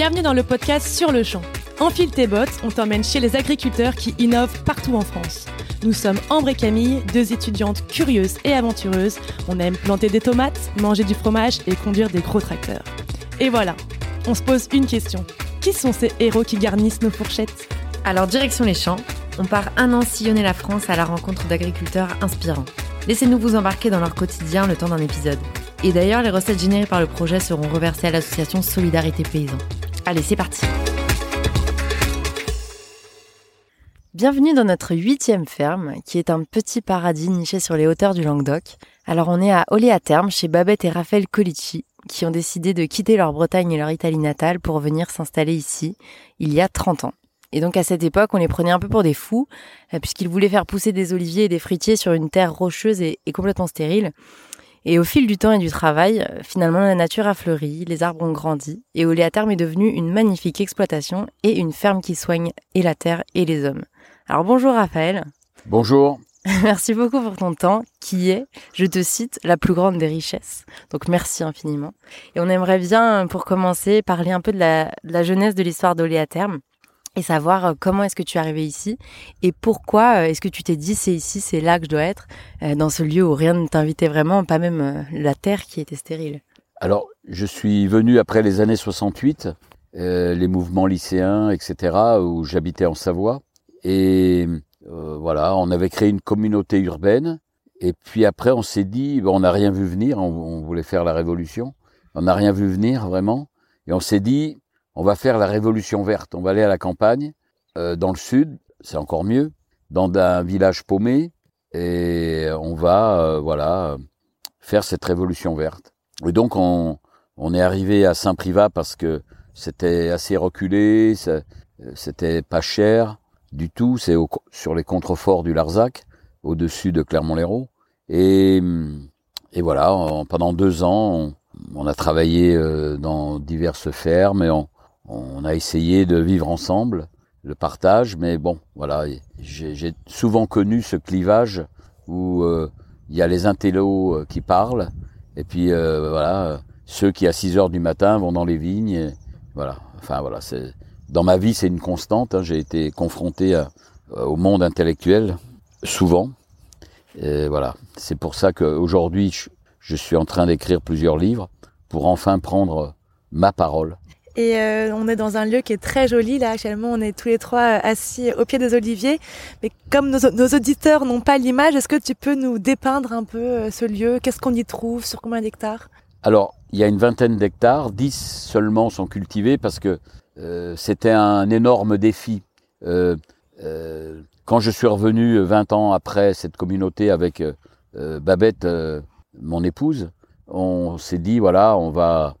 Bienvenue dans le podcast Sur le champ. Enfile tes bottes, on t'emmène chez les agriculteurs qui innovent partout en France. Nous sommes Ambre et Camille, deux étudiantes curieuses et aventureuses. On aime planter des tomates, manger du fromage et conduire des gros tracteurs. Et voilà, on se pose une question. Qui sont ces héros qui garnissent nos fourchettes? Alors direction les champs, on part un an sillonner la France à la rencontre d'agriculteurs inspirants. Laissez-nous vous embarquer dans leur quotidien le temps d'un épisode. Et d'ailleurs, les recettes générées par le projet seront reversées à l'association Solidarité Paysan. Allez, c'est parti Bienvenue dans notre huitième ferme, qui est un petit paradis niché sur les hauteurs du Languedoc. Alors on est à Olé à terme chez Babette et Raphaël Colici, qui ont décidé de quitter leur Bretagne et leur Italie natale pour venir s'installer ici, il y a 30 ans. Et donc à cette époque, on les prenait un peu pour des fous, euh, puisqu'ils voulaient faire pousser des oliviers et des fruitiers sur une terre rocheuse et, et complètement stérile. Et au fil du temps et du travail, euh, finalement, la nature a fleuri, les arbres ont grandi, et Oléaterme est devenu une magnifique exploitation et une ferme qui soigne et la terre et les hommes. Alors bonjour Raphaël. Bonjour. Merci beaucoup pour ton temps, qui est, je te cite, la plus grande des richesses. Donc merci infiniment. Et on aimerait bien, pour commencer, parler un peu de la, de la jeunesse de l'histoire d'Oléaterme et savoir euh, comment est-ce que tu es arrivé ici et pourquoi euh, est-ce que tu t'es dit c'est ici, c'est là que je dois être, euh, dans ce lieu où rien ne t'invitait vraiment, pas même la terre qui était stérile? Alors, je suis venu après les années 68, euh, les mouvements lycéens, etc., où j'habitais en Savoie. Et voilà, on avait créé une communauté urbaine. Et puis après, on s'est dit, on n'a rien vu venir, on, on, voulait faire la révolution. On n'a rien vu venir vraiment. Et on s'est dit, on va faire la révolution verte. On va aller à la campagne, euh, dans le sud, c'est encore mieux, dans un village paumé, et on va, euh, voilà, faire cette révolution verte. Et donc on, on est arrivé à Saint-Privat parce que c'était assez reculé, c'était pas cher du tout. C'est sur les contreforts du Larzac, au-dessus de Clermont-Lérault. Et, et voilà, pendant deux ans, on, on a travaillé euh, dans diverses fermes et on, on a essayé de vivre ensemble, le partage, mais bon, voilà, j'ai souvent connu ce clivage où euh, il y a les intellos euh, qui parlent, et puis euh, voilà, ceux qui à 6 heures du matin vont dans les vignes, et, voilà, enfin voilà, c'est dans ma vie c'est une constante. Hein, j'ai été confronté au monde intellectuel souvent, et voilà, c'est pour ça qu'aujourd'hui je suis en train d'écrire plusieurs livres pour enfin prendre ma parole et euh, on est dans un lieu qui est très joli. Là, actuellement, on est tous les trois assis au pied des oliviers. Mais comme nos, auditeurs n'ont pas l'image, est-ce que tu peux nous dépeindre un peu euh, ce lieu? Qu'est-ce qu'on y trouve? Sur combien d'hectares? Alors, il y a une vingtaine d'hectares. Dix seulement sont cultivés parce que euh, c'était un énorme défi. Euh, euh, quand je suis revenu 20 ans après cette communauté avec Babette, mon épouse, on s'est dit, voilà, on va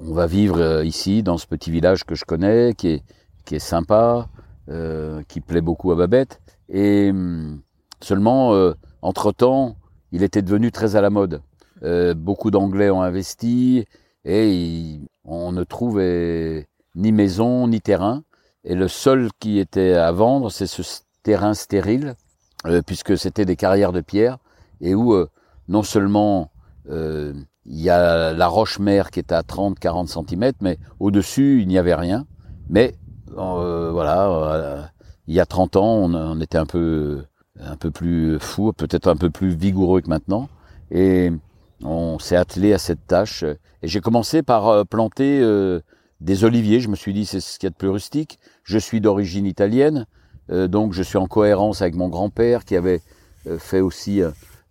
on va vivre euh, ici, dans ce petit village que je connais, qui est, qui est sympa, euh, qui plaît beaucoup à Babette. Et hum, seulement, euh, entre-temps, il était devenu très à la mode. Euh, beaucoup d'Anglais ont investi et on ne trouvait ni maison ni terrain. Et le seul qui était à vendre, c'est ce terrain stérile, euh, puisque c'était des carrières de pierre, et où euh, non seulement il y a la roche-mère qui est à 30-40 cm, mais au-dessus, il n'y avait rien. Mais euh, voilà, euh, il y a 30 ans, on, était un peu, un peu plus fou, peut-être un peu plus vigoureux que maintenant. Et on s'est attelé à cette tâche. Et j'ai commencé par euh, planter euh, des oliviers. Je me suis dit, c'est ce qu'il y a de plus rustique. Je suis d'origine italienne, donc je suis en cohérence avec mon grand-père qui avait fait aussi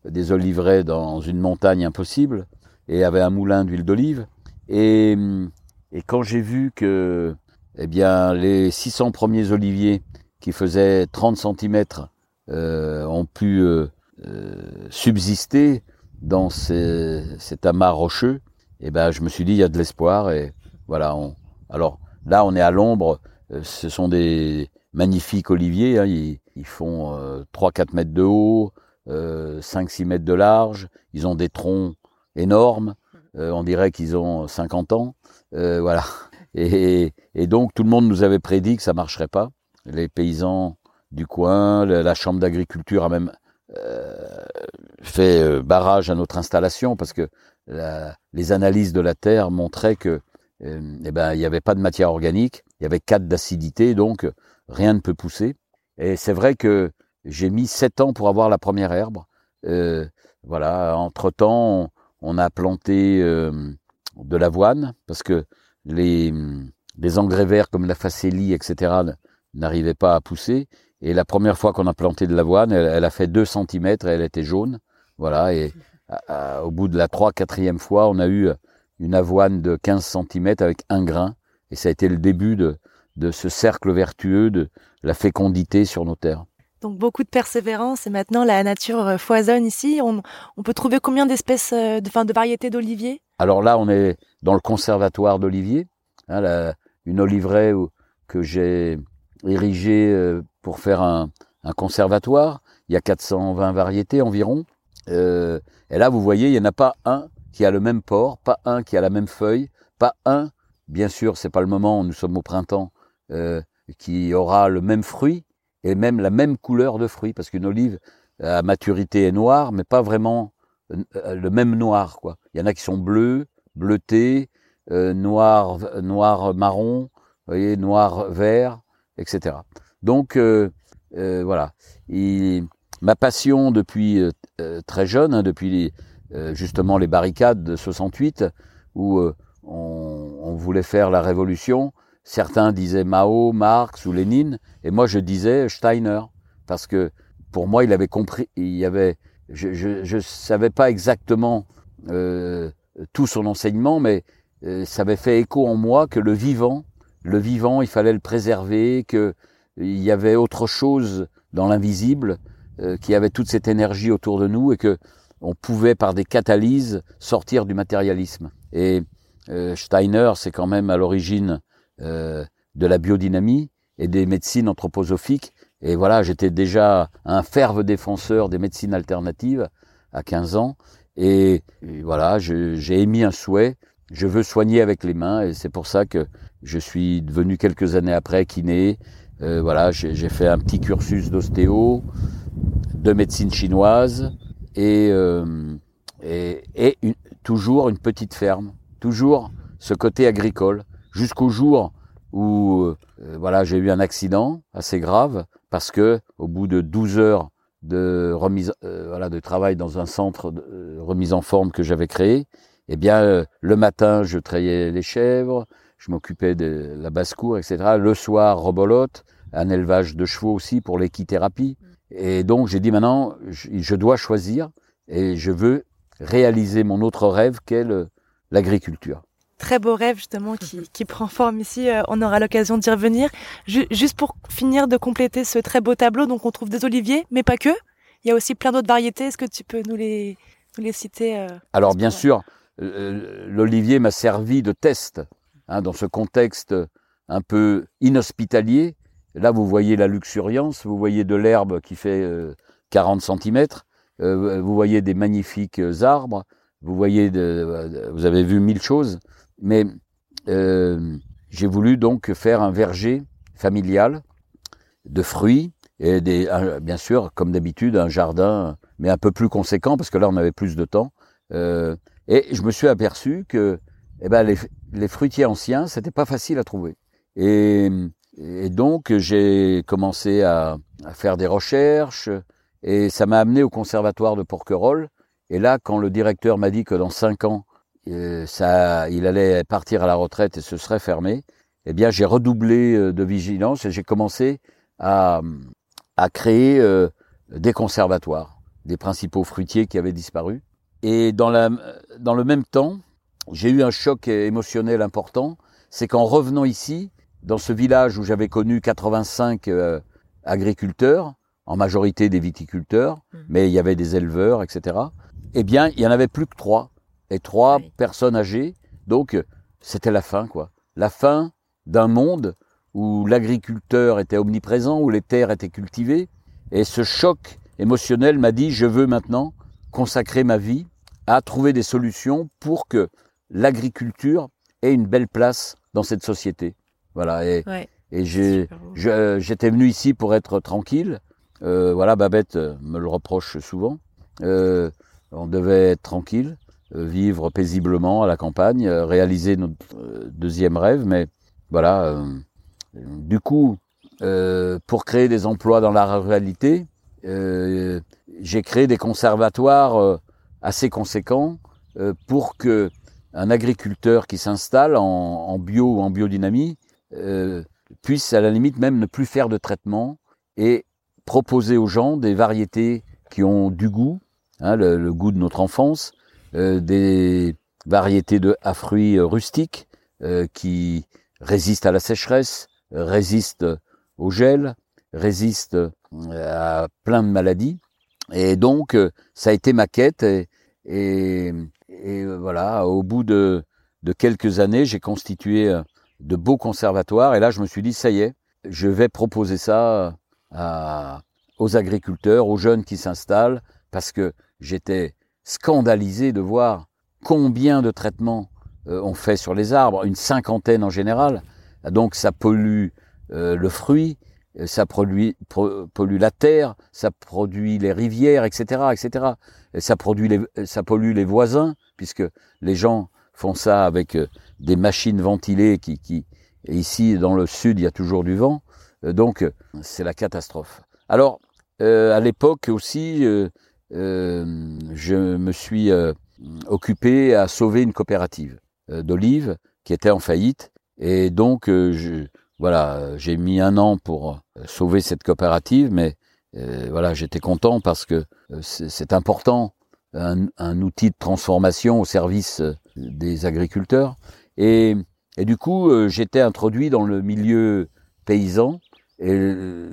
des oliveraies dans une montagne impossible et avait un moulin d'huile d'olive. Et, quand j'ai vu que eh bien, les 600 premiers oliviers qui faisaient 30 cm euh, ont pu euh, subsister dans ces, cet amas rocheux, eh ben, je me suis dit, il y a de l'espoir. Et voilà. Alors là, on est à l'ombre. Ce sont des magnifiques oliviers. Hein, ils, font euh, 3-4 mètres de haut, euh, 5-6 mètres de large. Ils ont des troncs énormes. Euh, on dirait qu'ils ont 50 ans. Euh, voilà. Et, et, donc tout le monde nous avait prédit que ça marcherait pas. Les paysans du coin, la chambre d'agriculture a même euh, fait barrage à notre installation parce que la, les analyses de la terre montraient que eh ben, il n'y avait pas de matière organique, il y avait quatre d'acidité, donc rien ne peut pousser. Et c'est vrai que j'ai mis sept ans pour avoir la première herbe. Voilà, entre temps, on, a planté euh, de l'avoine parce que les, engrais verts comme la facélie, etc., n'arrivaient pas à pousser. Et la première fois qu'on a planté de l'avoine, elle, a fait 2 cm et elle était jaune. Voilà, et au bout de la 3 quatrième fois, on a eu une avoine de 15 cm avec un grain. Et ça a été le début de ce cercle vertueux de la fécondité sur nos terres. Donc beaucoup de persévérance et maintenant la nature euh, foisonne ici. On, peut trouver combien d'espèces, euh, de, de variétés d'oliviers? Alors là, on est dans le conservatoire d'oliviers, hein, une oliveraie que j'ai érigée euh, pour faire un, conservatoire. Il y a 420 variétés environ. et là, vous voyez, il n'y en a pas un qui a le même port, pas un qui a la même feuille, pas un. Bien sûr, c'est pas le moment. Nous sommes au printemps, qui aura le même fruit et même la même couleur de fruit, parce qu'une olive à maturité est noire, mais pas vraiment euh, le même noir. Il y en a qui sont bleus, bleutés, euh, noir, noir marron, voyez, noir vert, etc. Donc euh, voilà. ma passion depuis très jeune, hein, depuis justement les barricades de 68, où on, voulait faire la révolution, Certains disaient Mao, Marx ou Lénine, et moi je disais Steiner, parce que pour moi il avait compris, il y avait, je ne savais pas exactement euh, tout son enseignement, mais euh, ça avait fait écho en moi que le vivant, le vivant, il fallait le préserver, que il y avait autre chose dans l'invisible, euh, qui avait toute cette énergie autour de nous et que on pouvait par des catalyses sortir du matérialisme. Et Steiner, c'est quand même à l'origine de la biodynamie et des médecines anthroposophiques. Et voilà, j'étais déjà un ferve défenseur des médecines alternatives à 15 ans. Et, voilà, j'ai émis un souhait. Je veux soigner avec les mains et c'est pour ça que je suis devenu quelques années après kiné. Euh, voilà, j'ai fait un petit cursus d'ostéo, de médecine chinoise et, euh, et, et toujours une petite ferme, toujours ce côté agricole jusqu'au jour où euh, voilà, j'ai eu un accident assez grave parce que au bout de 12 heures de remise euh, voilà de travail dans un centre de euh, remise en forme que j'avais créé, eh bien le matin je trayais les chèvres, je m'occupais de la basse-cour, etc. Le soir rebolote, un élevage de chevaux aussi pour l'équithérapie. Et donc j'ai dit maintenant je dois choisir et je veux réaliser mon autre rêve qu'est l'agriculture très beau rêve justement qui, qui prend forme ici. Euh, on aura l'occasion d'y revenir. juste pour finir de compléter ce très beau tableau, donc on trouve des oliviers, mais pas que. Il y a aussi plein d'autres variétés. Est-ce que tu peux nous les, nous les citer euh, Alors bien sûr, l'olivier m'a servi de test hein, dans ce contexte un peu inhospitalier. Là, vous voyez la luxuriance, vous voyez de l'herbe qui fait 40 cm, euh, vous voyez des magnifiques arbres, vous voyez, de, vous avez vu mille choses. Mais euh, j'ai voulu donc faire un verger familial de fruits et des, bien sûr, comme d'habitude, un jardin, mais un peu plus conséquent parce que là on avait plus de temps. Euh, et je me suis aperçu que eh ben, les, fruitiers anciens, c'était pas facile à trouver. Et, donc j'ai commencé à, faire des recherches et ça m'a amené au conservatoire de Porquerolles. Et là, quand le directeur m'a dit que dans cinq ans, ça, il allait partir à la retraite et se serait fermé, eh bien, j'ai redoublé euh, de vigilance et j'ai commencé à, à créer euh, des conservatoires, des principaux fruitiers qui avaient disparu. Et dans, la, dans le même temps, j'ai eu un choc émotionnel important. C'est qu'en revenant ici, dans ce village où j'avais connu 85 agriculteurs, en majorité des viticulteurs, mmh. mais il y avait des éleveurs, etc. Eh bien, il y en avait plus que trois et trois personnes âgées. Donc, c'était la fin, quoi. La fin d'un monde où l'agriculteur était omniprésent, où les terres étaient cultivées. Et ce choc émotionnel m'a dit, je veux maintenant consacrer ma vie à trouver des solutions pour que l'agriculture ait une belle place dans cette société. Voilà. Et, et j'étais venu ici pour être tranquille. Euh, voilà, Babette me le reproche souvent. Euh, on devait être tranquille. Vivre paisiblement à la campagne, réaliser notre deuxième rêve. Mais voilà, du coup, pour créer des emplois dans la ruralité, j'ai créé des conservatoires assez conséquents pour que un agriculteur qui s'installe en, bio ou en biodynamie puisse à la limite même ne plus faire de traitement et proposer aux gens des variétés qui ont du goût, hein, le, goût de notre enfance, euh, des variétés de à fruits euh, rustiques euh, qui résistent à la sécheresse, résistent au gel, résistent à plein de maladies. Et donc, ça a été ma quête. Et, voilà, au bout de, quelques années, j'ai constitué de beaux conservatoires. Et là, je me suis dit, ça y est, je vais proposer ça aux agriculteurs, aux jeunes qui s'installent, parce que j'étais scandalisé de voir combien de traitements euh, on fait sur les arbres, une cinquantaine en général. Donc ça pollue euh, le fruit, ça produit, pollue la terre, ça produit les rivières, etc., etc. Et ça produit les, ça pollue les voisins, puisque les gens font ça avec euh, des machines ventilées qui, qui ici dans le sud il y a toujours du vent, donc c'est la catastrophe. Alors euh, à l'époque aussi, euh, euh, je me suis occupé à sauver une coopérative d'olives qui était en faillite. Et donc, je, voilà, j'ai mis un an pour sauver cette coopérative, mais voilà, j'étais content parce que c'est important, un, un, outil de transformation au service des agriculteurs. Et, et du coup, j'étais introduit dans le milieu paysan et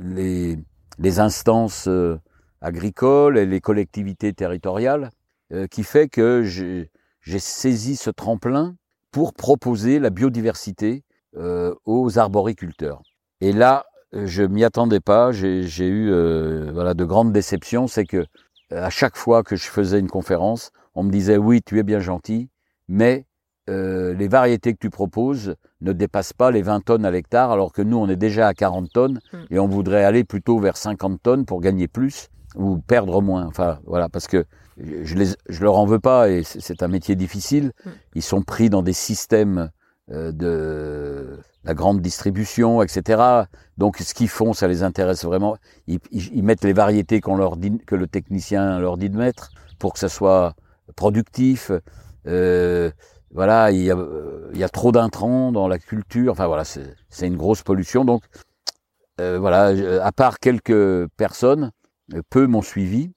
les, les instances euh, agricoles et les collectivités territoriales, euh, qui fait que j'ai saisi ce tremplin pour proposer la biodiversité euh, aux arboriculteurs. Et là, je m'y attendais pas. J'ai eu voilà de grandes déceptions. C'est que à chaque fois que je faisais une conférence, on me disait oui, tu es bien gentil, mais euh, les variétés que tu proposes ne dépassent pas les 20 tonnes à l'hectare, alors que nous, on est déjà à 40 tonnes hmm. et on voudrait aller plutôt vers 50 tonnes pour gagner plus ou perdre moins. Enfin, voilà, parce que je, les, je leur en veux pas et c'est un métier difficile. Hmm. Ils sont pris dans des systèmes euh, de la grande distribution, etc. Donc, ce qu'ils font, ça les intéresse vraiment. Ils, ils, mettent les variétés qu'on leur dit, que le technicien leur dit de mettre pour que ça soit productif. Euh, voilà, il y a, il y a trop d'intrants dans la culture. Enfin voilà, c'est une grosse pollution. Donc euh, voilà, à part quelques personnes, peu m'ont suivi,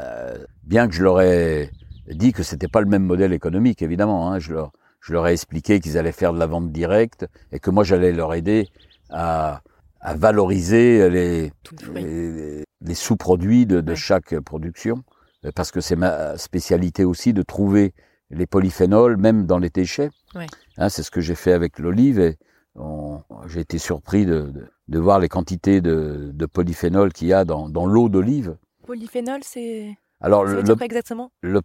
euh, bien que je leur ai dit que c'était pas le même modèle économique, évidemment. Hein, je leur je leur ai expliqué qu'ils allaient faire de la vente directe et que moi j'allais leur aider à, à valoriser les, les, sous-produits de, de chaque production, parce que c'est ma spécialité aussi de trouver les polyphénols, même dans les déchets. Hein, c'est ce que j'ai fait avec l'olive et j'ai été surpris de, de, voir les quantités de, de polyphénol qu'il y a dans, dans l'eau d'olive. Polyphénol, c'est. Alors, le, exactement? le,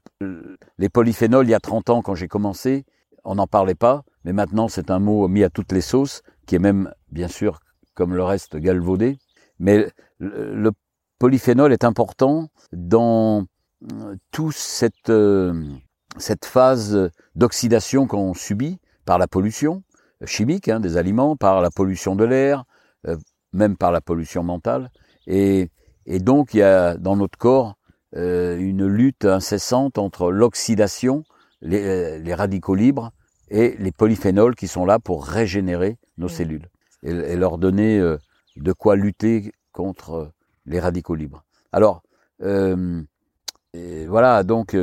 les polyphénols, il y a 30 ans, quand j'ai commencé, on n'en parlait pas, mais maintenant, c'est un mot mis à toutes les sauces, qui est même, bien sûr, comme le reste, galvaudé. Mais le, polyphénol est important dans euh, tout cette, euh, cette phase d'oxydation qu'on subit par la pollution chimique hein, des aliments, par la pollution de l'air, euh, même par la pollution mentale. Et, et, donc, il y a dans notre corps euh, une lutte incessante entre l'oxydation, les, euh, les, radicaux libres, et les polyphénols qui sont là pour régénérer nos cellules et, et, leur donner euh, de quoi lutter contre les radicaux libres. Alors, voilà, donc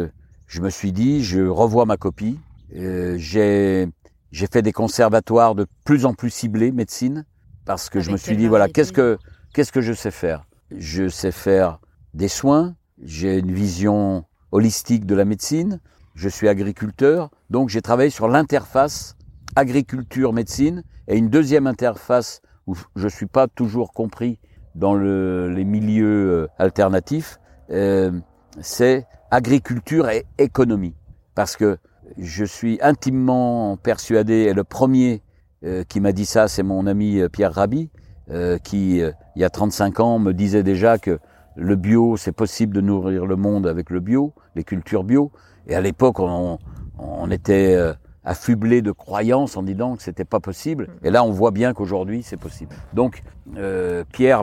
je me suis dit, je revois ma copie. J'ai j'ai fait des conservatoires de plus en plus ciblés médecine parce que je me suis dit voilà qu'est-ce que qu'est-ce que je sais faire? Je sais faire des soins. J'ai une vision holistique de la médecine. Je suis agriculteur, donc j'ai travaillé sur l'interface agriculture-médecine et une deuxième interface où je suis pas toujours compris dans le, les milieux euh, alternatifs. Euh, c'est agriculture et économie. Parce que je suis intimement persuadé, et le premier euh, qui m'a dit ça, c'est mon ami euh, Pierre Rabhi, euh, qui, il y a 35 ans, me disait déjà que le bio, c'est possible de nourrir le monde avec le bio, les cultures bio. et à l'époque, on, on était euh, affublé de croyances en disant que c'était pas possible. Et là, on voit bien qu'aujourd'hui, c'est possible. Donc, euh, Pierre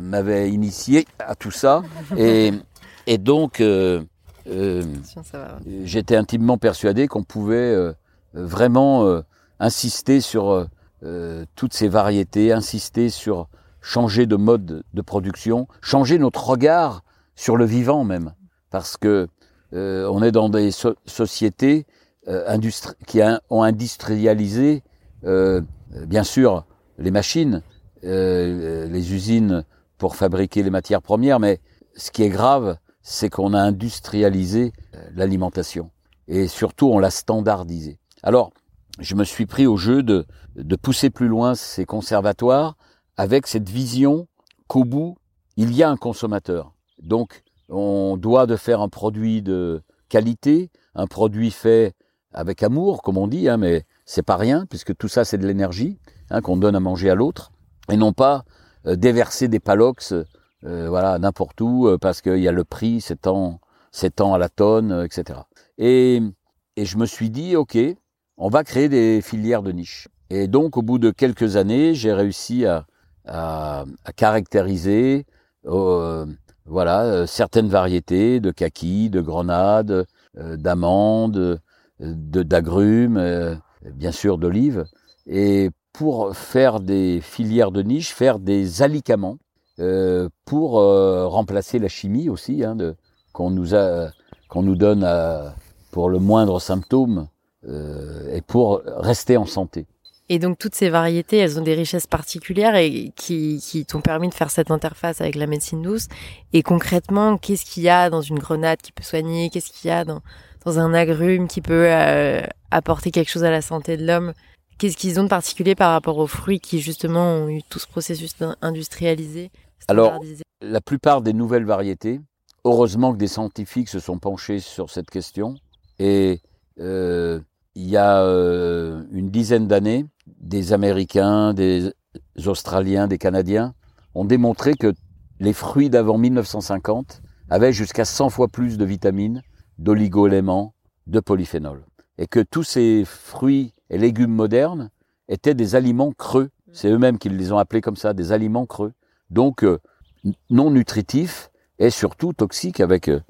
m'avait initié à tout ça, et, et donc euh, euh j'étais intimement persuadé qu'on pouvait euh, vraiment insister sur toutes ces variétés, insister sur changer de mode de production, changer notre regard sur le vivant même, parce que euh, on est dans des sociétés euh, qui ont industrialisé, euh, bien sûr, les machines, les usines pour fabriquer les matières premières, mais ce qui est grave, c'est qu'on a industrialisé l'alimentation et surtout on l'a standardisé. Alors, je me suis pris au jeu de, de pousser plus loin ces conservatoires avec cette vision qu'au bout, il y a un consommateur. Donc, on doit de faire un produit de qualité, un produit fait avec amour, comme on dit, hein, mais c'est pas rien, puisque tout ça c'est de l'énergie hein, qu'on donne à manger à l'autre, et non pas euh, déverser des palox, euh, voilà, n'importe où, euh, parce qu'il y a le prix, c'est tant, c'est tant à la tonne, etc. Et, et je me suis dit, ok, on va créer des filières de niche. Et donc, au bout de quelques années, j'ai réussi à, caractériser voilà, euh, certaines variétés de kaki, de grenades, euh, d'amandes, euh, de d'agrumes, bien sûr d'olives, et pour faire des filières de niche, faire des alicaments pour remplacer la chimie aussi, hein, qu'on nous a, qu'on nous donne pour le moindre symptôme et pour rester en santé. Et donc toutes ces variétés, elles ont des richesses particulières et qui, t'ont permis de faire cette interface avec la médecine douce. Et concrètement, qu'est-ce qu'il y a dans une grenade qui peut soigner? Qu'est-ce qu'il y a dans, un agrume qui peut euh, apporter quelque chose à la santé de l'homme? Qu'est-ce qu'ils ont de particulier par rapport aux fruits qui justement ont eu tout ce processus industrialisé Alors, la plupart des nouvelles variétés, heureusement que des scientifiques se sont penchés sur cette question. Et euh, il y a euh, une dizaine d'années, des Américains, des Australiens, des Canadiens ont démontré que les fruits d'avant 1950 avaient jusqu'à 100 fois plus de vitamines, d'oligo-éléments, de polyphénols. Et que tous ces fruits et légumes modernes étaient des aliments creux. C'est eux-mêmes qui les ont appelés comme ça, des aliments creux. Donc euh, non nutritifs et surtout toxiques avec euh,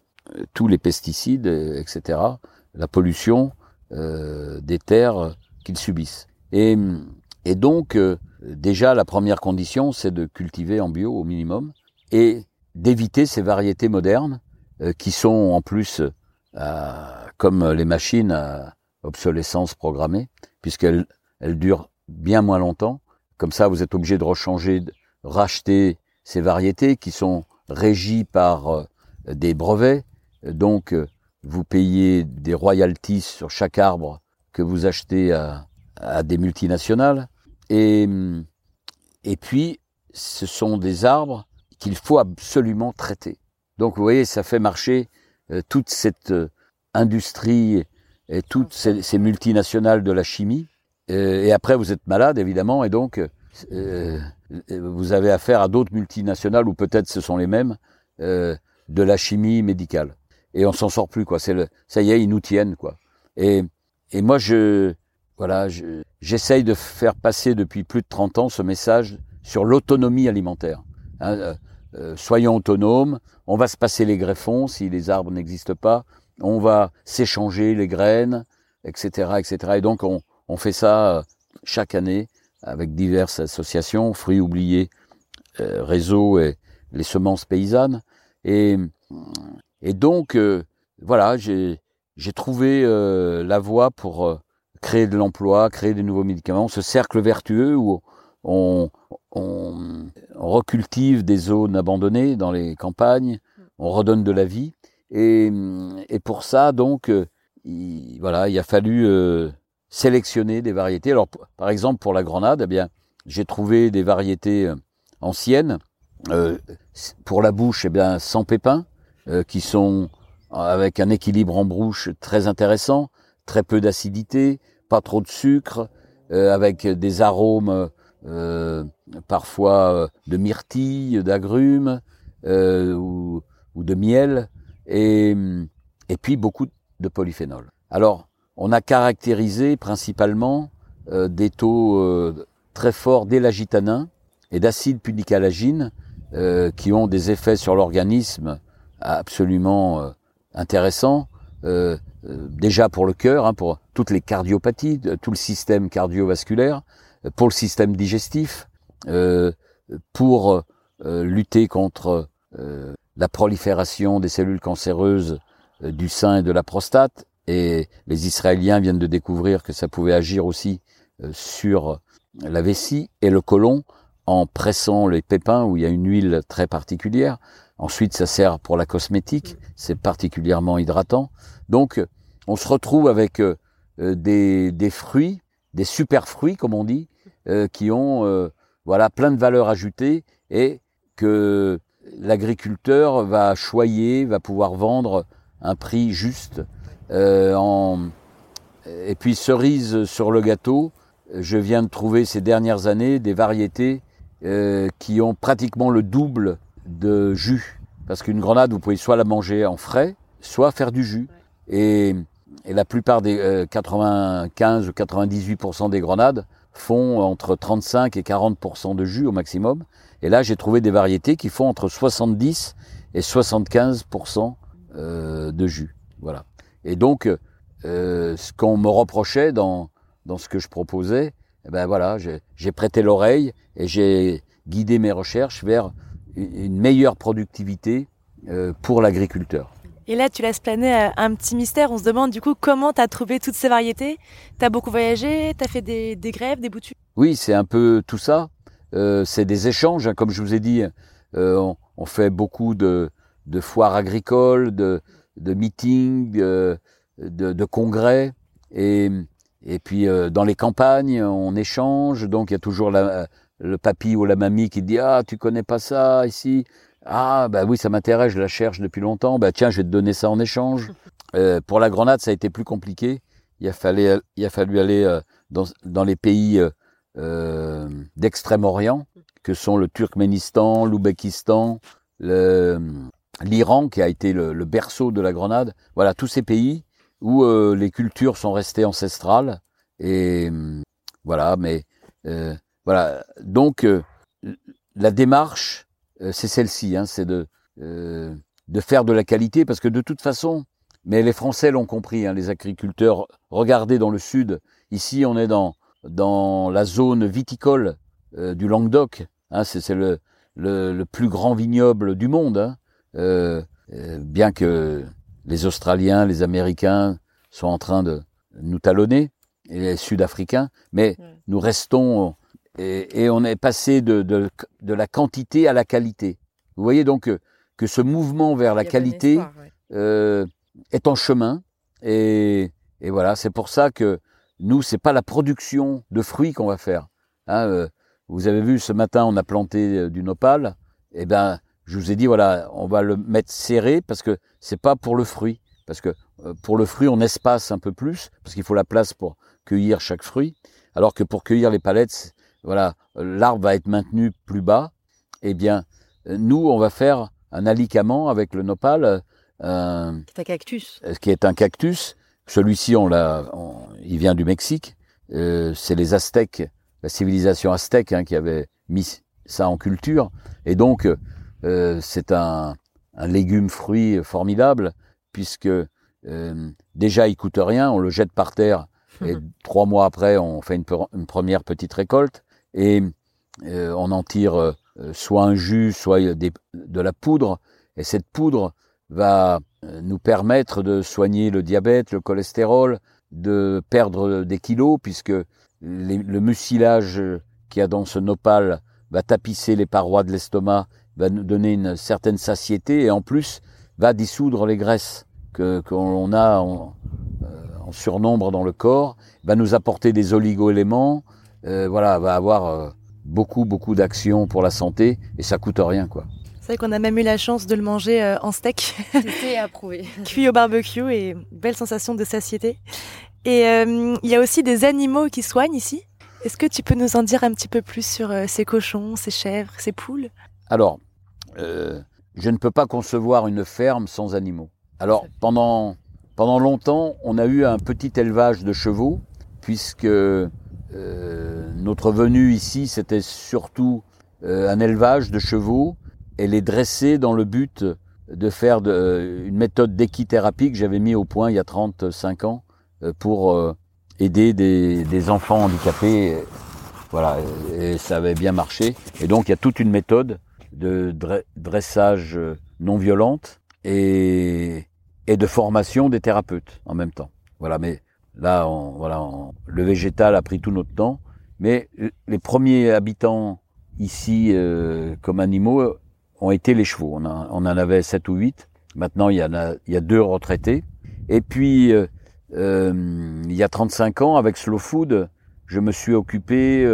tous les pesticides, etc., la pollution euh, des terres qu'ils subissent. Et, et donc, euh, déjà, la première condition, c'est de cultiver en bio au minimum et d'éviter ces variétés modernes euh, qui sont en plus comme les machines à obsolescence programmée, puisqu'elles elles durent bien moins longtemps. Comme ça, vous êtes obligé de rechanger, racheter ces variétés qui sont régies par des brevets. Donc, vous payez des royalties sur chaque arbre que vous achetez à, des multinationales. Et, et puis, ce sont des arbres qu'il faut absolument traiter. Donc, vous voyez, ça fait marcher euh, toute cette euh, industrie et toutes ces, multinationales de la chimie. Euh, et après, vous êtes malade, évidemment, et donc vous avez affaire à d'autres multinationales, ou peut-être ce sont les mêmes, de la chimie médicale. Et on s'en sort plus, quoi. C'est le, ça y est, ils nous tiennent, quoi. Et, et moi, je, voilà, j'essaye de faire passer depuis plus de 30 ans ce message sur l'autonomie alimentaire. Hein, euh, euh, soyons autonomes, on va se passer les greffons si les arbres n'existent pas, on va s'échanger les graines, etc., etc. Et donc on, on fait ça euh, chaque année avec diverses associations, Fruits oubliés, euh, Réseau et les semences paysannes. Et, et donc voilà, j'ai trouvé la voie pour créer de l'emploi, créer des nouveaux médicaments, ce cercle vertueux où on, on, recultive des zones abandonnées dans les campagnes, on redonne de la vie. Et, et pour ça, donc, euh, il, voilà, il a fallu euh, sélectionner des variétés. Alors, par exemple, pour la grenade, eh bien, j'ai trouvé des variétés euh, anciennes. pour la bouche, eh bien, sans pépins, qui sont avec un équilibre en bouche très intéressant, très peu d'acidité, pas trop de sucre, euh, avec des arômes euh, parfois euh, de myrtille, d'agrumes ou, ou, de miel, et, et puis beaucoup de polyphénol. Alors, on a caractérisé principalement euh, des taux euh, très forts d'élagitanin et d'acide punicalagine euh, qui ont des effets sur l'organisme absolument intéressants. déjà pour le cœur, hein, pour toutes les cardiopathies, tout le système cardiovasculaire, pour le système digestif, pour lutter contre la prolifération des cellules cancéreuses du sein et de la prostate. Et les Israéliens viennent de découvrir que ça pouvait agir aussi euh, sur la vessie et le côlon en pressant les pépins où il y a une huile très particulière. Ensuite, ça sert pour la cosmétique, c'est particulièrement hydratant. Donc, on se retrouve avec euh, des, des, fruits, des super fruits, comme on dit, euh, qui ont voilà plein de valeurs ajoutées et que l'agriculteur va choyer, va pouvoir vendre un prix juste. En... Et puis cerise sur le gâteau, je viens de trouver ces dernières années des variétés euh, qui ont pratiquement le double de jus. Parce qu'une grenade, vous pouvez soit la manger en frais, soit faire du jus. Et, et, la plupart des 95 euh, ou 98% des grenades font entre 35 et 40% de jus au maximum. Et là, j'ai trouvé des variétés qui font entre 70 et 75% euh, de jus. Voilà. Et donc, euh, ce qu'on me reprochait dans dans ce que je proposais, eh ben voilà, j'ai prêté l'oreille et j'ai guidé mes recherches vers une meilleure productivité euh, pour l'agriculteur. Et là, tu laisses planer euh, un petit mystère. On se demande du coup comment tu as trouvé toutes ces variétés? Tu as beaucoup voyagé, tu as fait des, des, grèves, des boutures? Oui, c'est un peu tout ça. Euh, c'est des échanges, hein. comme je vous ai dit. Euh, on, on, fait beaucoup de, de foires agricoles, de, de meetings, de, de, de congrès. Et et puis euh, dans les campagnes, on échange. Donc il y a toujours la, le papy ou la mamie qui dit ah tu connais pas ça ici. Ah bah oui ça m'intéresse, je la cherche depuis longtemps. Bah tiens je vais te donner ça en échange. Euh, pour la grenade ça a été plus compliqué. Il a fallu il a fallu aller euh, dans, dans les pays euh, d'Extrême-Orient que sont le Turkménistan, l'Ouzbékistan, l'Iran qui a été le, le, berceau de la grenade. Voilà tous ces pays où euh, les cultures sont restées ancestrales. Et hum, voilà mais euh, voilà. Donc euh, la démarche c'est celle-ci hein, c'est de de faire de la qualité parce que de toute façon mais les Français l'ont compris hein, les agriculteurs regardez dans le sud. Ici on est dans dans la zone viticole du Languedoc hein, c'est le, le, le, plus grand vignoble du monde hein, bien que les Australiens, les Américains sont en train de nous talonner, et les Sud-Africains, mais nous restons et, et, on est passé de, de, de, la quantité à la qualité. Vous voyez donc que, que ce mouvement vers la qualité euh, est en chemin et, et voilà, c'est pour ça que nous, c'est pas la production de fruits qu'on va faire. Hein, euh, vous avez vu ce matin, on a planté euh, du nopal. Eh ben, je vous ai dit voilà, on va le mettre serré parce que c'est pas pour le fruit, parce que euh, pour le fruit on espace un peu plus parce qu'il faut la place pour cueillir chaque fruit, alors que pour cueillir les palettes, voilà, l'arbre va être maintenu plus bas. Eh bien, euh, nous on va faire un alicament avec le nopal. Euh, qui est un cactus. Qui est un cactus. Celui-ci, on l'a, il vient du Mexique. Euh, c'est les Aztèques, la civilisation aztèque, hein, qui avait mis ça en culture. Et donc, euh, c'est un, un légume fruit formidable puisque euh, déjà il coûte rien, on le jette par terre et trois mois après on fait une, une première petite récolte et euh, on en tire soit un jus, soit des, de la poudre et cette poudre va nous permettre de soigner le diabète, le cholestérol, de perdre des kilos puisque les, le mucilage qu'il y a dans ce nopal va tapisser les parois de l'estomac va nous donner une certaine satiété et en plus va dissoudre les graisses que qu'on a en, euh, en, surnombre dans le corps, va nous apporter des oligo-éléments, euh, voilà, va avoir euh, beaucoup beaucoup d'actions pour la santé et ça coûte rien quoi. C'est vrai qu'on a même eu la chance de le manger euh, en steak. C'était approuvé. Cuit au barbecue et belle sensation de satiété. Et euh, il y a aussi des animaux qui soignent ici. Est-ce que tu peux nous en dire un petit peu plus sur euh, ces cochons, ces chèvres, ces poules? Alors, euh, je ne peux pas concevoir une ferme sans animaux. Alors, pendant pendant longtemps, on a eu un petit élevage de chevaux, puisque euh, notre venue ici, c'était surtout euh, un élevage de chevaux et les dresser dans le but de faire de, une méthode d'équithérapie que j'avais mis au point il y a 35 ans pour aider des, des, enfants handicapés. Voilà, et ça avait bien marché. Et donc il y a toute une méthode de dressage non violente et, et de formation des thérapeutes en même temps. Voilà, mais là, on, voilà, le végétal a pris tout notre temps, mais les premiers habitants ici euh, comme animaux ont été les chevaux. On, en avait sept ou huit. Maintenant, il y en a, il y a deux retraités. Et puis, euh, euh, il y a 35 ans, avec Slow Food, je me suis occupé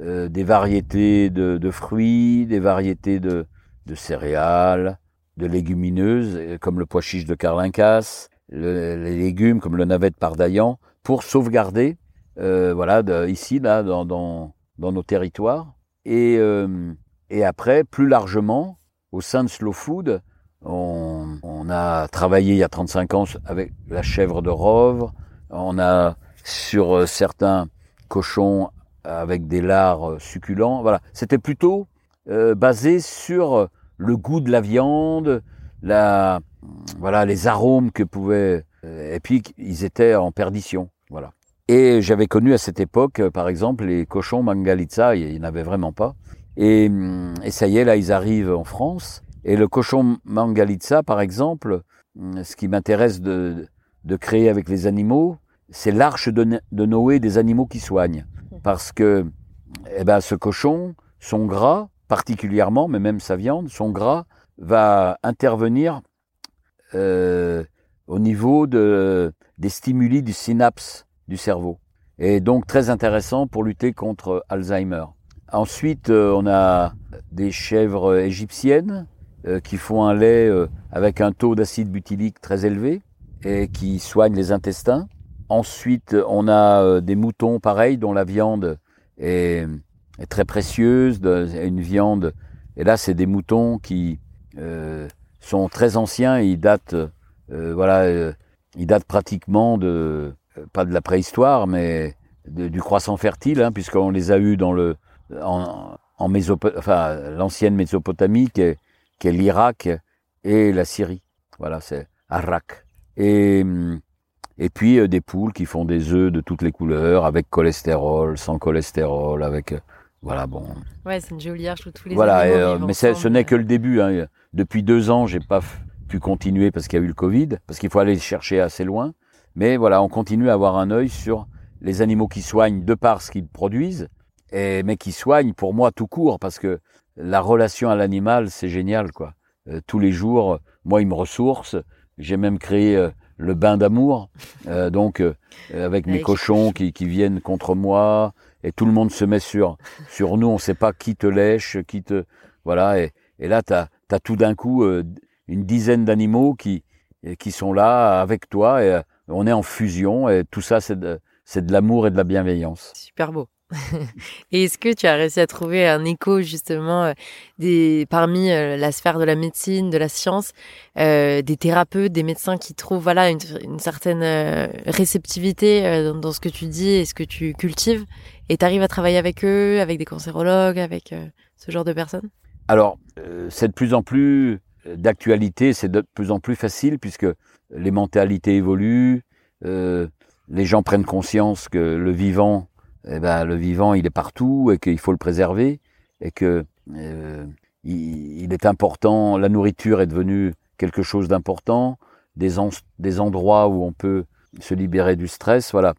euh, des variétés de, de, fruits, des variétés de, de céréales, de légumineuses euh, comme le pois chiche de Carlincas, les légumes comme le navet de Pardaillan, pour sauvegarder, euh, voilà, de, ici, là, dans, dans, dans, nos territoires. Et, euh, et après, plus largement, au sein de Slow Food, on, on, a travaillé il y a 35 ans avec la chèvre de Rovre. On a sur euh, certains cochons avec des lards succulents. Voilà, c'était plutôt euh, basé sur le goût de la viande, la, voilà, les arômes que pouvaient, et puis ils étaient en perdition, voilà. Et j'avais connu à cette époque, par exemple, les cochons mangalitsa, il n'y en avait vraiment pas. Et, et, ça y est, là, ils arrivent en France. Et le cochon mangalitsa, par exemple, ce qui m'intéresse de, de créer avec les animaux, c'est l'arche de, Noé des animaux qui soignent. Parce que, eh ben, ce cochon, son gras, particulièrement, mais même sa viande, son gras, va intervenir euh, au niveau de, des stimuli du synapse du cerveau. Et donc très intéressant pour lutter contre Alzheimer. Ensuite, euh, on a des chèvres égyptiennes euh, qui font un lait avec un taux d'acide butylique très élevé et qui soignent les intestins. Ensuite, on a euh, des moutons pareils dont la viande est très précieuse, une viande. Et là, c'est des moutons qui euh, sont très anciens. Ils datent, euh, voilà, ils datent pratiquement de pas de la préhistoire, mais du croissant fertile, hein, puisqu'on les a eus dans le en, en enfin l'ancienne Mésopotamie, qui est, l'Irak et la Syrie. Voilà, c'est Arak. Et et puis des poules qui font des œufs de toutes les couleurs, avec cholestérol, sans cholestérol, avec voilà, bon. Ouais, c'est une jolie arche où tous les Voilà, euh, mais ce n'est que le début. Hein. Depuis deux ans, j'ai pas pu continuer parce qu'il y a eu le Covid, parce qu'il faut aller chercher assez loin. Mais voilà, on continue à avoir un œil sur les animaux qui soignent de par ce qu'ils produisent, et, mais qui soignent pour moi tout court, parce que la relation à l'animal, c'est génial, quoi. Euh, tous les jours, moi, il me ressource. J'ai même créé euh, le bain d'amour, euh, donc euh, avec mes cochons qui, qui viennent contre moi, et tout le monde se met sur sur nous. On sait pas qui te lèche, qui te voilà. Et, et là, t'as as tout d'un coup euh, une dizaine d'animaux qui qui sont là avec toi et euh, on est en fusion. Et tout ça, c'est de c'est de l'amour et de la bienveillance. Super beau. Et est-ce que tu as réussi à trouver un écho justement euh, des, parmi euh, la sphère de la médecine, de la science, euh, des thérapeutes, des médecins qui trouvent voilà une, certaine réceptivité dans, ce que tu dis et ce que tu cultives? Et tu arrives à travailler avec eux, avec des cancérologues, avec ce genre de personnes? Alors, c'est de plus en plus d'actualité, c'est de plus en plus facile puisque les mentalités évoluent, les gens prennent conscience que le vivant eh ben, le vivant, il est partout et qu'il faut le préserver et que euh, il, est important. La nourriture est devenue quelque chose d'important, des, des endroits où on peut se libérer du stress, voilà.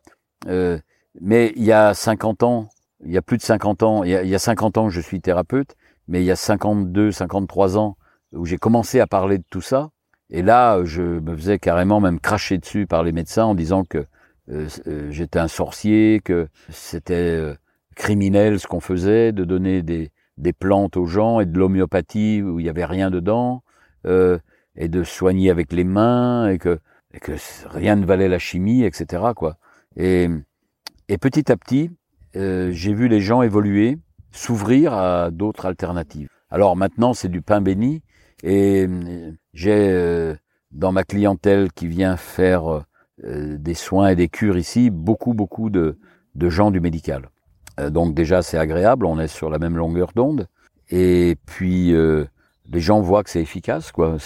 Euh, mais il y a 50 ans, il y a plus de 50 ans, il y a, il y a 50 ans que je suis thérapeute, mais il y a 52, 53 ans où j'ai commencé à parler de tout ça. Et là, je me faisais carrément même cracher dessus par les médecins en disant que j'étais un sorcier, que c'était euh, criminel ce qu'on faisait, de donner des, des plantes aux gens et de l'homéopathie où il y avait rien dedans, euh, et de soigner avec les mains, et que, et que rien ne valait la chimie, etc. Quoi. Et, et petit à petit, euh, j'ai vu les gens évoluer, s'ouvrir à d'autres alternatives. Alors maintenant, c'est du pain béni, et j'ai dans ma clientèle qui vient faire euh, des soins et des cures ici, beaucoup, beaucoup de, de gens du médical. Euh, donc déjà, c'est agréable, on est sur la même longueur d'onde. Et puis, euh, les gens voient que c'est efficace, quoi.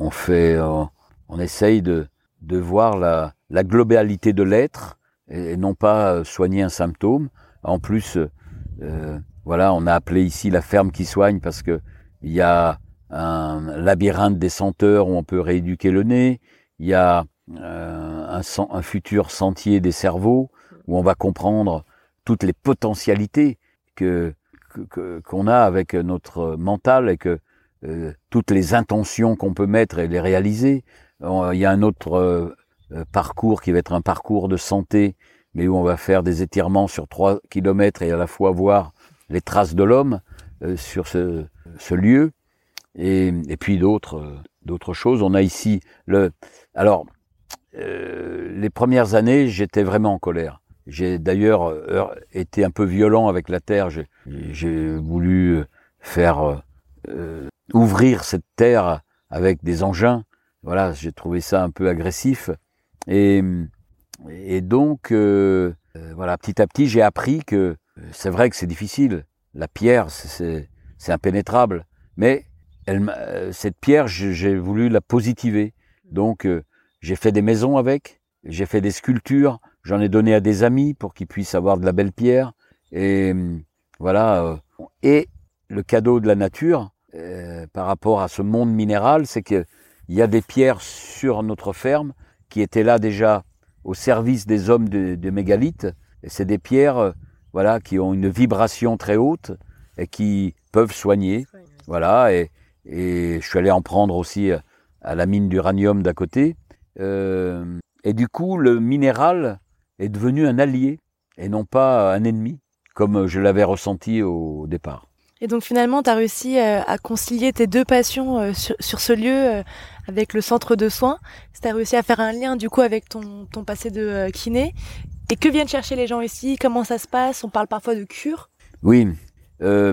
On, fait, on, essaye de, de voir la, la globalité de l'être et, non pas soigner un symptôme. En plus, euh, voilà, on a appelé ici la ferme qui soigne parce que il y a un labyrinthe des senteurs où on peut rééduquer le nez. Il y a euh, un, un, futur sentier des cerveaux où on va comprendre toutes les potentialités que qu'on a avec notre mental et que euh, toutes les intentions qu'on peut mettre et les réaliser. Il y a un autre euh, parcours qui va être un parcours de santé, mais où on va faire des étirements sur trois kilomètres et à la fois voir les traces de l'homme euh, sur ce, ce lieu. Et, et puis d'autres d'autres choses. On a ici le. Alors, euh, les premières années, j'étais vraiment en colère. J'ai d'ailleurs euh, été un peu violent avec la terre. J'ai voulu faire euh, ouvrir cette terre avec des engins. Voilà, j'ai trouvé ça un peu agressif. Et, et donc, voilà, petit à petit, j'ai appris que c'est vrai que c'est difficile. La pierre, c'est impénétrable. Mais elle, cette pierre, j'ai voulu la positiver. Donc, j'ai fait des maisons avec, j'ai fait des sculptures, j'en ai donné à des amis pour qu'ils puissent avoir de la belle pierre. Et voilà. Euh, et le cadeau de la nature euh, par rapport à ce monde minéral, c'est qu'il y a des pierres sur notre ferme qui étaient là déjà au service des hommes de, de mégalithes. Et c'est des pierres, euh, voilà, qui ont une vibration très haute et qui peuvent soigner. Voilà. Et, et je suis allé en prendre aussi à la mine d'uranium d'à côté. Euh, et du coup, le minéral est devenu un allié et non pas un ennemi, comme je l'avais ressenti au départ. Et donc finalement, tu as réussi euh, à concilier tes deux passions euh, sur, sur ce lieu avec le centre de soins. Tu as réussi à faire un lien du coup avec ton, ton passé de kiné. Et que viennent chercher les gens ici? Comment ça se passe? On parle parfois de cure. Oui. Euh,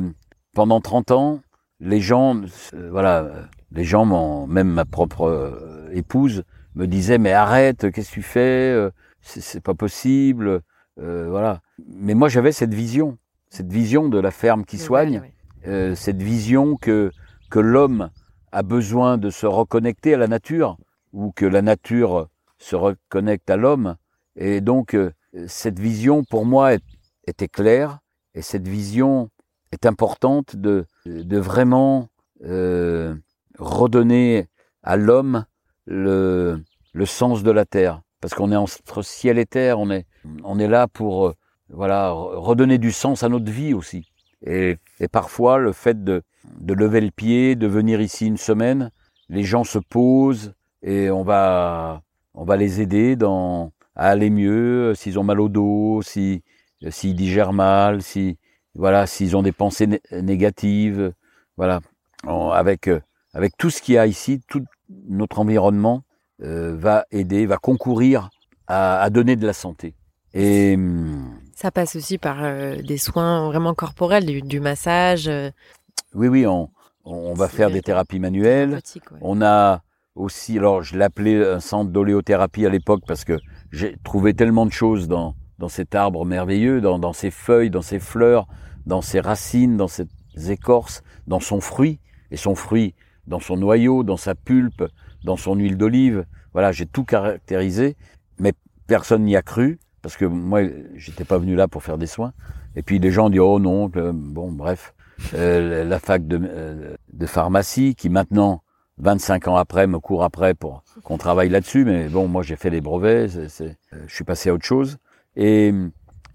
pendant 30 ans, les gens, voilà, les gens, même ma propre épouse, me disait mais arrête, qu'est-ce que tu fais euh, C'est pas possible, euh, voilà. Mais moi j'avais cette vision, cette vision de la ferme qui soigne, euh, cette vision que que l'homme a besoin de se reconnecter à la nature ou que la nature se reconnecte à l'homme. Et donc cette vision pour moi était claire et cette vision est importante de de vraiment redonner à l'homme le, le sens de la terre. Parce qu'on est entre ciel et terre, on est, on est là pour euh, voilà redonner du sens à notre vie aussi. Et, et parfois, le fait de, de lever le pied, de venir ici une semaine, les gens se posent et on va, on va les aider dans, à aller mieux, s'ils ont mal au dos, si, s'ils digèrent mal, si, voilà, s'ils ont des pensées négatives, voilà, avec, avec tout ce qu'il y a ici, tout notre environnement, euh, va aider, va concourir à, à, donner de la santé. Et hum, ça passe aussi par euh, des soins vraiment corporels, du, du massage. Euh. Oui, oui, on, on va faire des thérapies manuelles. Ouais. On a aussi, alors je l'appelais un centre d'oléothérapie à l'époque parce que j'ai trouvé tellement de choses dans, dans cet arbre merveilleux, dans, dans ses feuilles, dans ses fleurs, dans ses racines, dans ses écorces, dans son fruit, et son fruit dans son noyau, dans sa pulpe, dans son huile d'olive. Voilà, j'ai tout caractérisé, mais personne n'y a cru parce que moi, j'étais pas venu là pour faire des soins. Et puis les gens disent oh non, bon bref, euh, la fac de, euh, de pharmacie qui maintenant 25 ans après me court après pour qu'on travaille là-dessus, mais bon, moi j'ai fait les brevets, c'est, c'est, euh, je suis passé à autre chose. Et,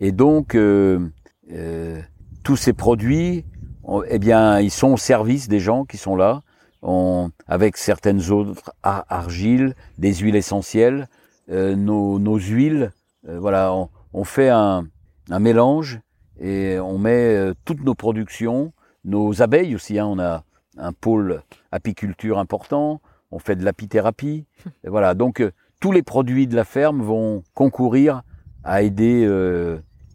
et donc euh, euh, tous ces produits, eh bien, ils sont au service des gens qui sont là. On, avec certaines autres argiles, des huiles essentielles, euh, nos, nos, huiles, euh, voilà, on, on fait un, un, mélange et on met euh, toutes nos productions, nos abeilles aussi, hein, on a un pôle apiculture important, on fait de l'apithérapie, et voilà, donc euh, tous les produits de la ferme vont concourir à aider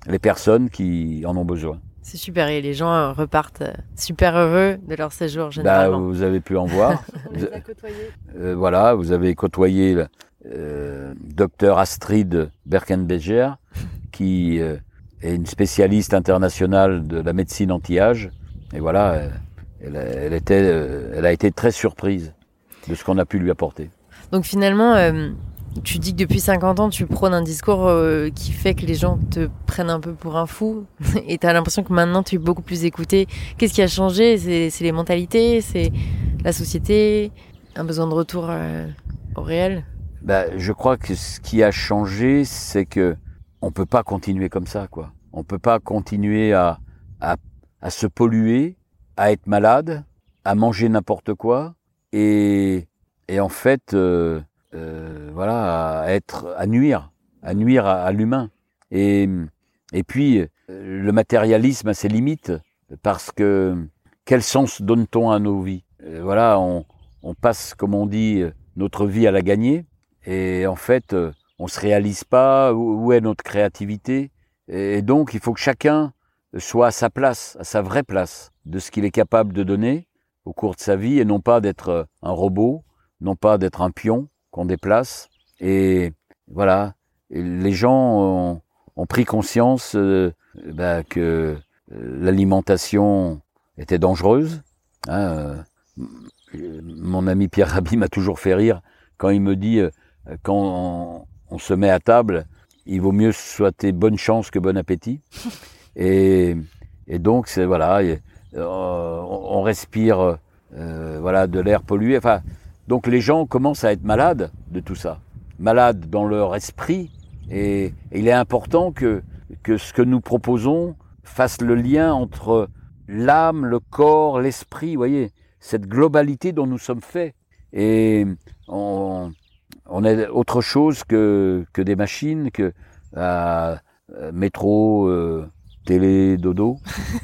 les personnes qui en ont besoin. C'est super et les gens euh, repartent euh, super heureux de leur séjour Bah, généralement. vous avez pu en voir. Côtoyés. Euh, voilà, vous avez côtoyé le euh, docteur Astrid Berkenbeger, qui euh, est une spécialiste internationale de la médecine anti-âge. Et voilà, elle, elle était, elle a été très surprise de ce qu'on a pu lui apporter. Donc finalement, tu dis que depuis 50 ans, tu prônes un discours euh, qui fait que les gens te prennent un peu pour un fou. Et tu as l'impression que maintenant, tu es beaucoup plus écouté. Qu'est-ce qui a changé? C'est les mentalités, c'est la société, un besoin de retour euh, au réel? Bah, je crois que ce qui a changé, c'est que on peut pas continuer comme ça, quoi. On peut pas continuer à, à, à se polluer, à être malade, à manger n'importe quoi, et, et en fait, euh, euh, voilà, à être, à nuire, à nuire à, l'humain. Et, et puis, euh, le matérialisme a ses limites, parce que quel sens donne-t-on à nos vies? Euh, Voilà, on, passe, comme on dit, notre vie à la gagner, et en fait, on se réalise pas où est notre créativité. Et donc, il faut que chacun soit à sa place, à sa vraie place, de ce qu'il est capable de donner au cours de sa vie, et non pas d'être un robot, non pas d'être un pion qu'on déplace. Et voilà, les gens ont, ont pris conscience euh, bah, que euh, l'alimentation était dangereuse. hein, euh, mon ami Pierre Rabhi m'a toujours fait rire quand il me dit euh, quand on, on se met à table, il vaut mieux souhaiter bonne chance que bon appétit. Et, et donc c'est voilà, et, on, on respire voilà de l'air pollué. Enfin, donc les gens commencent à être malades de tout ça, malades dans leur esprit. Et, et il est important que que ce que nous proposons fasse le lien entre l'âme, le corps, l'esprit. Vous voyez, cette globalité dont nous sommes faits. Et on, on est autre chose que, que des machines, que euh, euh, métro, euh, télé, dodo.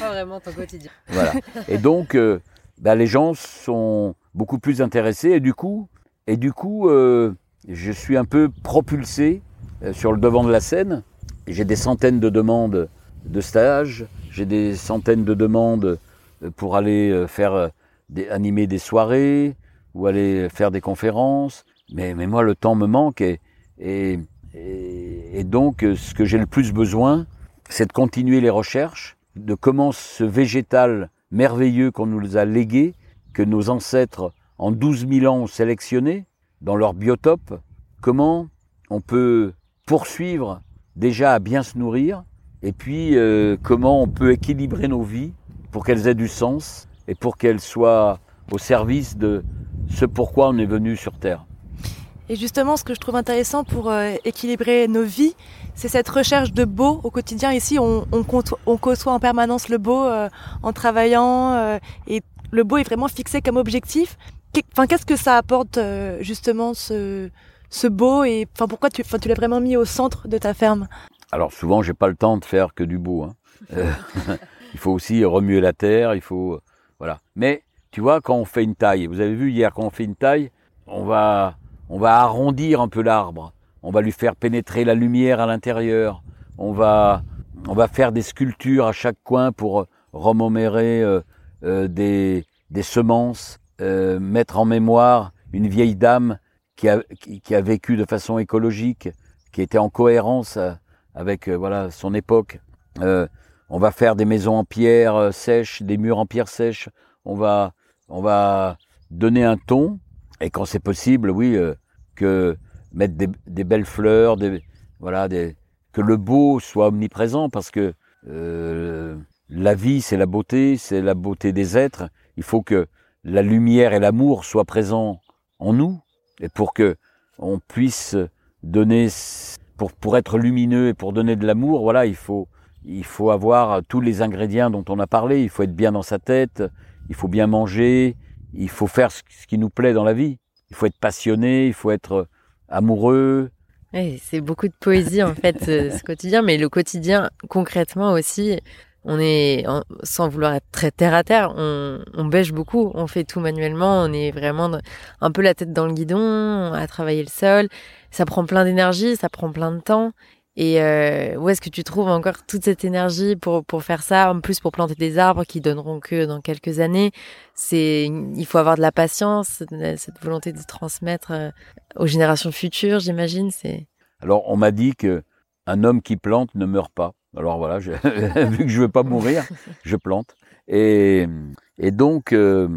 Pas vraiment ton quotidien. Voilà. Et donc, euh, bah, les gens sont beaucoup plus intéressés et du coup, et du coup, euh, je suis un peu propulsé euh, sur le devant de la scène. J'ai des centaines de demandes de stage, j'ai des centaines de demandes euh, pour aller faire animer des soirées ou aller faire des conférences. Mais, mais moi, le temps me manque et, et, et, et donc, ce que j'ai le plus besoin, c'est de continuer les recherches, de comment ce végétal merveilleux qu'on nous a légué, que nos ancêtres en 12 000 ans ont sélectionné dans leur biotope, comment on peut poursuivre déjà à bien se nourrir, et puis euh, comment on peut équilibrer nos vies pour qu'elles aient du sens et pour qu'elles soient au service de ce pourquoi on est venu sur Terre. Et justement, ce que je trouve intéressant pour euh, équilibrer nos vies, c'est cette recherche de beau au quotidien. Ici, on, on, on côtoie en permanence le beau euh, en travaillant, et le beau est vraiment fixé comme objectif. Enfin, qu'est-ce que ça apporte euh, justement ce, beau et enfin pourquoi tu, l'as vraiment mis au centre de ta ferme? Alors souvent, j'ai pas le temps de faire que du beau. Hein. Euh, il faut aussi remuer la terre, il faut voilà. Mais tu vois, quand on fait une taille, vous avez vu hier quand on fait une taille, on va on va arrondir un peu l'arbre, on va lui faire pénétrer la lumière à l'intérieur, on va on va faire des sculptures à chaque coin pour remémorer euh, des des semences, euh, mettre en mémoire une vieille dame qui a qui, a vécu de façon écologique, qui était en cohérence euh, avec euh, voilà son époque. Euh, on va faire des maisons en pierre euh, sèche, des murs en pierre sèche. On va on va donner un ton et quand c'est possible, oui, euh, que mettre des, des belles fleurs, des voilà, des que le beau soit omniprésent parce que euh, la vie c'est la beauté, c'est la beauté des êtres. Il faut que la lumière et l'amour soient présents en nous et pour que on puisse donner pour pour être lumineux et pour donner de l'amour, voilà, il faut il faut avoir tous les ingrédients dont on a parlé. Il faut être bien dans sa tête, il faut bien manger, il faut faire ce qui nous plaît dans la vie. Il faut être passionné, il faut être amoureux. Ouais, c'est beaucoup de poésie en fait ce, ce quotidien, mais le quotidien concrètement aussi, on est sans vouloir être très terre à terre, on, on bêche beaucoup, on fait tout manuellement, on est vraiment un peu la tête dans le guidon, à travailler le sol. Ça prend plein d'énergie, ça prend plein de temps. Et euh, où est-ce que tu trouves encore toute cette énergie pour, pour faire ça En plus, pour planter des arbres qui donneront que dans quelques années, c'est il faut avoir de la patience, cette volonté de transmettre euh, aux générations futures, j'imagine. C'est alors on m'a dit que un homme qui plante ne meurt pas. Alors voilà, je, vu que je veux pas mourir, je plante. Et, et donc euh,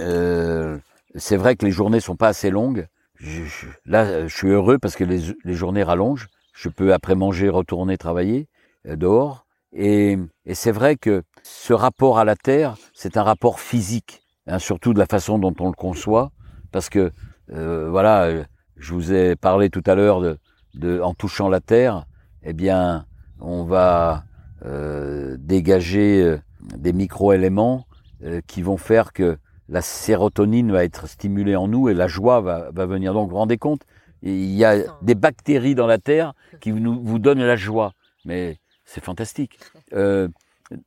euh, c'est vrai que les journées sont pas assez longues. Je, là, je suis heureux parce que les, les, journées rallongent. Je peux après manger retourner travailler euh, dehors. Et, et c'est vrai que ce rapport à la terre, c'est un rapport physique, hein, surtout de la façon dont on le conçoit, parce que euh, voilà, je vous ai parlé tout à l'heure de, de, en touchant la terre, eh bien, on va euh, dégager euh, des micro-éléments euh, qui vont faire que la sérotonine va être stimulée en nous et la joie va, va venir. Donc, vous vous rendez compte Il y a des bactéries dans la terre qui nous, vous donnent la joie. Mais c'est fantastique.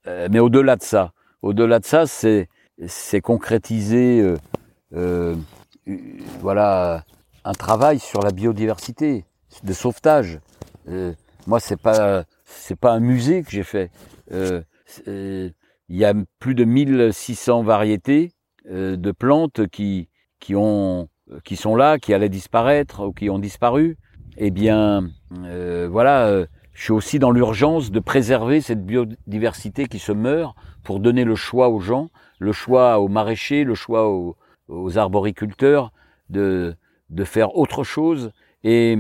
Euh, mais au-delà de ça, au-delà de ça, c'est c'est concrétiser, euh, voilà, un travail sur la biodiversité de sauvetage. Euh, moi, c'est pas c'est pas un musée que j'ai fait. Euh, euh, il y a plus de 1600 variétés euh, de plantes qui qui ont qui sont là, qui allaient disparaître ou qui ont disparu. Eh bien, euh, voilà, je suis aussi dans l'urgence de préserver cette biodiversité qui se meurt pour donner le choix aux gens, le choix aux maraîchers, le choix aux, aux arboriculteurs de de faire autre chose et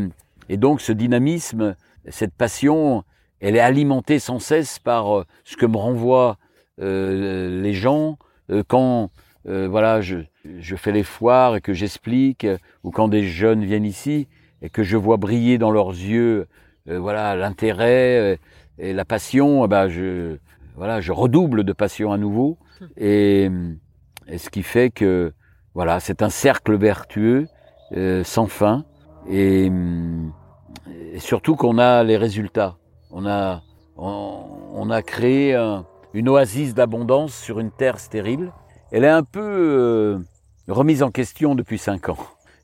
et donc ce dynamisme, cette passion, elle est alimentée sans cesse par euh, ce que me renvoient euh, les gens euh, quand euh, voilà je, je, fais les foires et que j'explique, ou quand des jeunes viennent ici et que je vois briller dans leurs yeux euh, voilà l'intérêt et la passion, eh ben je voilà je redouble de passion à nouveau. Et, et ce qui fait que voilà c'est un cercle vertueux sans fin. Et, et surtout qu'on a les résultats. On a, on, on a créé un, une oasis d'abondance sur une terre stérile. Elle est un peu euh, remise en question depuis cinq ans.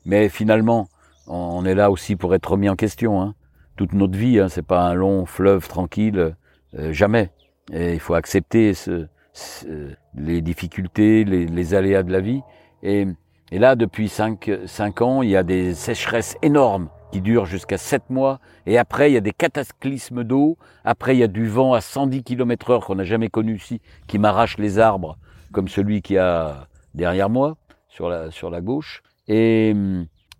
Mais finalement, on est là aussi pour être remis en question. Hein. Toute notre vie, hein, c'est pas un long fleuve tranquille, euh, jamais. Et il faut accepter ce, ce, les difficultés, les, les, aléas de la vie. Et, et là, depuis cinq, cinq ans, il y a des sécheresses énormes qui durent jusqu'à sept mois. Et après, il y a des cataclysmes d'eau. Après, il y a du vent à 110 km heure qu'on n'a jamais connu ici, qui m'arrache les arbres, comme celui qui a derrière moi, sur la, sur la gauche. Et,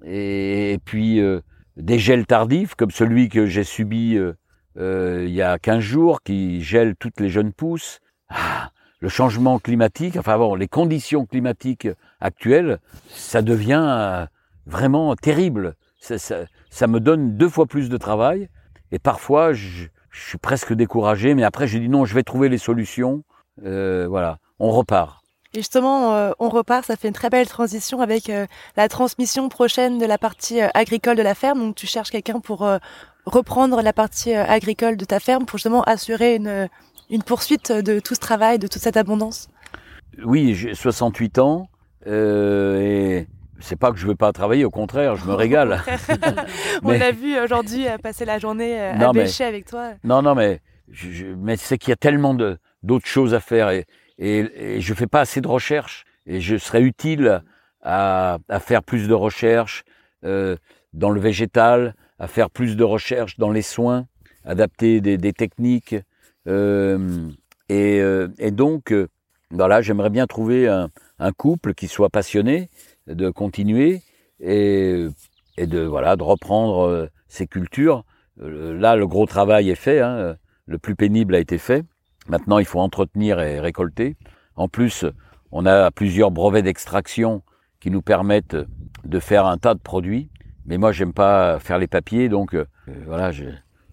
et, et puis, euh, des gels tardifs, comme celui que j'ai subi euh, euh, il y a 15 jours, qui gèle toutes les jeunes pousses. Ah, le changement climatique, enfin bon, les conditions climatiques actuelles, ça devient euh, vraiment terrible. Ça, ça, ça, me donne deux fois plus de travail. Et parfois, je, je suis presque découragé. Mais après, je dis non, je vais trouver les solutions. Euh, voilà, on repart. Et justement, euh, on repart, ça fait une très belle transition avec euh, la transmission prochaine de la partie euh, agricole de la ferme. Donc tu cherches quelqu'un pour euh, reprendre la partie euh, agricole de ta ferme pour justement assurer une, une poursuite de tout ce travail, de toute cette abondance? Oui, j'ai 68 ans et c'est pas que je veux pas travailler, au contraire, je me régale. On mais... l'a vu aujourd'hui passer la journée à non, bêcher mais... avec toi. Non, non, mais je, je, mais c'est qu'il y a tellement d'autres choses à faire et, et, et je fais pas assez de recherches et je serais utile à, à faire plus de recherches euh, dans le végétal, à faire plus de recherches dans les soins, adapter des, des techniques euh, et, euh, et, donc voilà, j'aimerais bien trouver un, un, couple qui soit passionné de continuer et, et de voilà de reprendre ces cultures. Là, le gros travail est fait, hein, le plus pénible a été fait. Maintenant, il faut entretenir et récolter. En plus, on a plusieurs brevets d'extraction qui nous permettent de faire un tas de produits. Mais moi, j'aime pas faire les papiers, donc euh, voilà,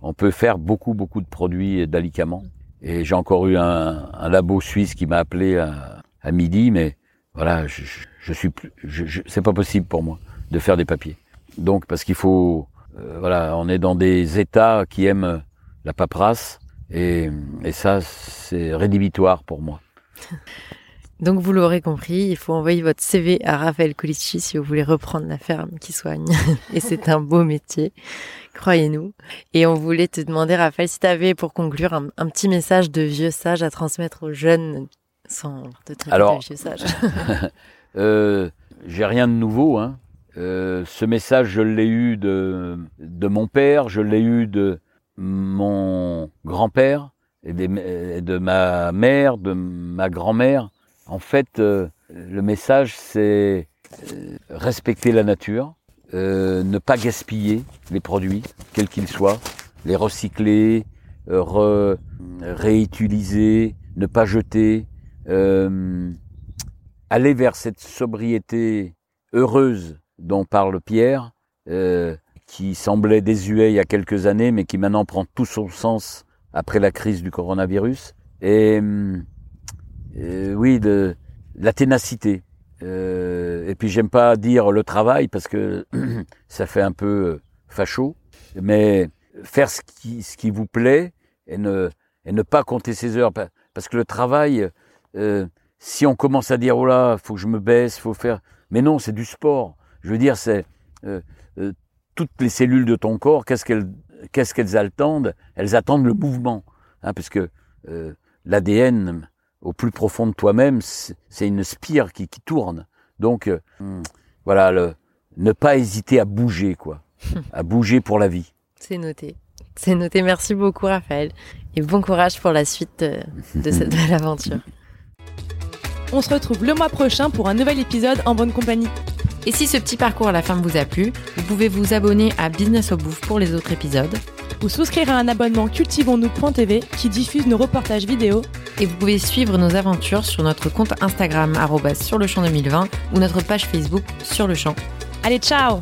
on peut faire beaucoup, beaucoup de produits d'alicaments. Et j'ai encore eu un, un, labo suisse qui m'a appelé à, à, midi, mais voilà, je, je suis plus, je, je, c'est pas possible pour moi de faire des papiers. Donc, parce qu'il faut, euh, voilà, on est dans des États qui aiment la paperasse, et, et ça, c'est rédhibitoire pour moi. Donc vous l'aurez compris, il faut envoyer votre CV à Raphaël Colici si vous voulez reprendre la ferme qui soigne. Et c'est un beau métier, croyez-nous. Et on voulait te demander, Raphaël, si tu avais pour conclure un, petit message de vieux sage à transmettre aux jeunes sans te traiter Alors, de vieux sage. euh, J'ai rien de nouveau. Hein. Euh, ce message, je l'ai eu de, de mon père, je l'ai eu de mon grand-père et de ma mère, de ma grand-mère. En fait, euh, le message, c'est euh, respecter la nature, euh, ne pas gaspiller les produits, quels qu'ils soient, les recycler, réutiliser, ne pas jeter, aller vers cette sobriété heureuse dont parle Pierre, qui semblait désuet il y a quelques années, mais qui maintenant prend tout son sens après la crise du coronavirus. Et, euh, oui, de, la ténacité. Euh, et puis j'aime pas dire le travail parce que ça fait un peu euh, facho, mais faire ce qui, ce qui vous plaît et ne, et ne pas compter ses heures. Parce que le travail, euh, si on commence à dire oh là, faut que je me baisse, faut faire, mais non, c'est du sport. Je veux dire, c'est euh, euh toutes les cellules de ton corps, qu'est-ce qu'elles qu'est-ce qu'elles attendent? Elles attendent le mouvement, hein, parce que euh, l'ADN au plus profond de toi-même, c'est une spire qui, qui tourne. Donc euh, hmm. voilà, le, ne pas hésiter à bouger, quoi, à bouger pour la vie. C'est noté. C'est noté. Merci beaucoup, Raphaël, et bon courage pour la suite de, de cette belle aventure. On se retrouve le mois prochain pour un nouvel épisode en bonne compagnie. Et si ce petit parcours à la ferme vous a plu, vous pouvez vous abonner à Business au Bouffe pour les autres épisodes. Ou souscrire à un abonnement cultivons-nous.tv qui diffuse nos reportages vidéo. Et vous pouvez suivre nos aventures sur notre compte Instagram sur le champ 2020 ou notre page Facebook sur le champ. Allez, ciao